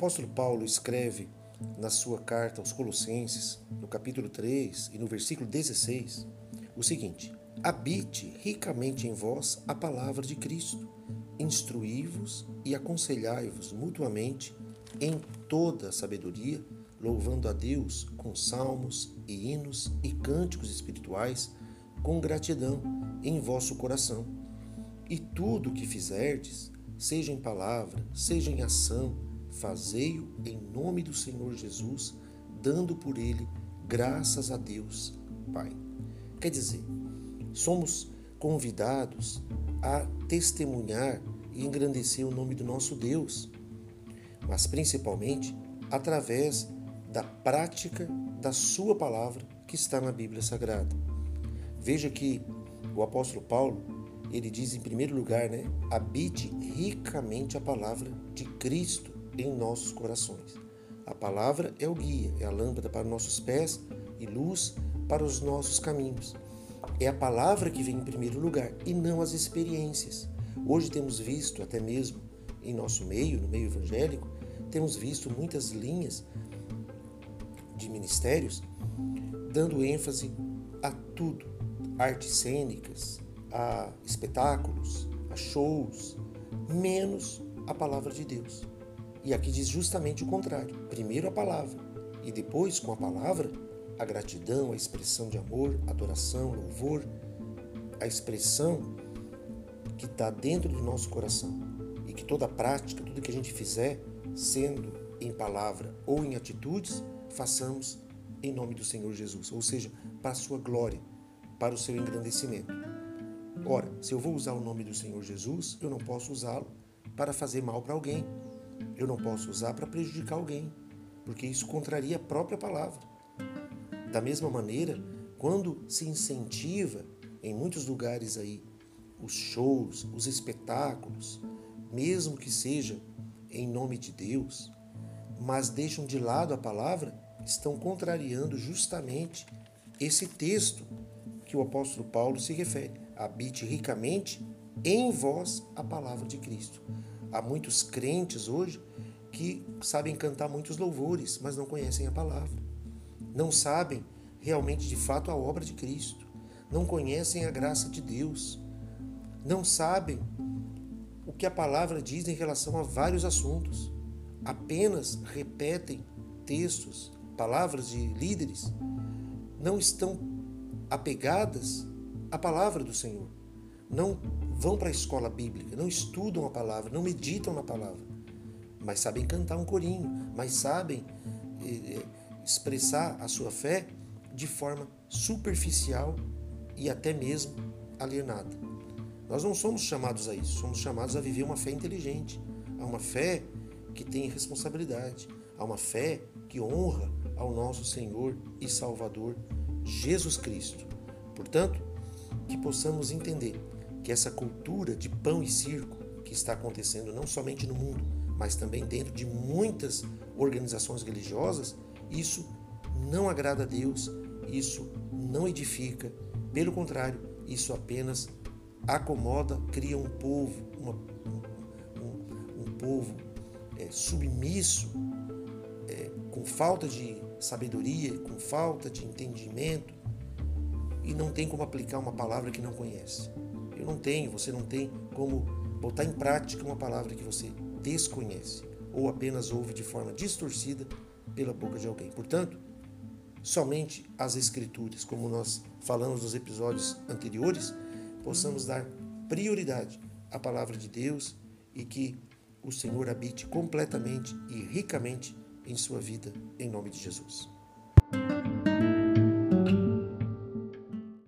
apóstolo Paulo escreve na sua carta aos Colossenses, no capítulo 3 e no versículo 16, o seguinte: Habite ricamente em vós a palavra de Cristo, instruí-vos e aconselhai-vos mutuamente em toda sabedoria, louvando a Deus com salmos e hinos e cânticos espirituais, com gratidão em vosso coração. E tudo o que fizerdes, seja em palavra, seja em ação, fazei-o em nome do Senhor Jesus, dando por ele graças a Deus, Pai. Quer dizer, somos convidados a testemunhar e engrandecer o nome do nosso Deus, mas principalmente através da prática da Sua palavra que está na Bíblia Sagrada. Veja que o apóstolo Paulo ele diz em primeiro lugar, né? Habite ricamente a palavra de Cristo em nossos corações. A palavra é o guia, é a lâmpada para nossos pés e luz para os nossos caminhos. É a palavra que vem em primeiro lugar e não as experiências. Hoje temos visto, até mesmo em nosso meio, no meio evangélico, temos visto muitas linhas de ministérios dando ênfase a tudo, artes cênicas, a espetáculos, a shows, menos a palavra de Deus. E aqui diz justamente o contrário: primeiro a palavra, e depois, com a palavra, a gratidão, a expressão de amor, adoração, louvor, a expressão que está dentro do nosso coração. E que toda prática, tudo que a gente fizer, sendo em palavra ou em atitudes, façamos em nome do Senhor Jesus, ou seja, para a sua glória, para o seu engrandecimento. Ora, se eu vou usar o nome do Senhor Jesus, eu não posso usá-lo para fazer mal para alguém. Eu não posso usar para prejudicar alguém, porque isso contraria a própria palavra. Da mesma maneira, quando se incentiva em muitos lugares aí os shows, os espetáculos, mesmo que seja em nome de Deus, mas deixam de lado a palavra, estão contrariando justamente esse texto que o apóstolo Paulo se refere. Habite ricamente em vós a palavra de Cristo. Há muitos crentes hoje que sabem cantar muitos louvores, mas não conhecem a palavra. Não sabem realmente de fato a obra de Cristo. Não conhecem a graça de Deus. Não sabem o que a palavra diz em relação a vários assuntos. Apenas repetem textos, palavras de líderes. Não estão apegadas à palavra do Senhor. Não vão para a escola bíblica, não estudam a palavra, não meditam na palavra, mas sabem cantar um corinho, mas sabem eh, expressar a sua fé de forma superficial e até mesmo alienada. Nós não somos chamados a isso, somos chamados a viver uma fé inteligente, a uma fé que tem responsabilidade, a uma fé que honra ao nosso Senhor e Salvador Jesus Cristo. Portanto, que possamos entender que essa cultura de pão e circo que está acontecendo não somente no mundo, mas também dentro de muitas organizações religiosas, isso não agrada a Deus, isso não edifica, pelo contrário, isso apenas acomoda, cria um povo, uma, um, um, povo é, submisso, é, com falta de sabedoria, com falta de entendimento, e não tem como aplicar uma palavra que não conhece. Eu não tenho, você não tem como botar em prática uma palavra que você desconhece ou apenas ouve de forma distorcida pela boca de alguém. Portanto, somente as Escrituras, como nós falamos nos episódios anteriores, possamos dar prioridade à palavra de Deus e que o Senhor habite completamente e ricamente em sua vida, em nome de Jesus.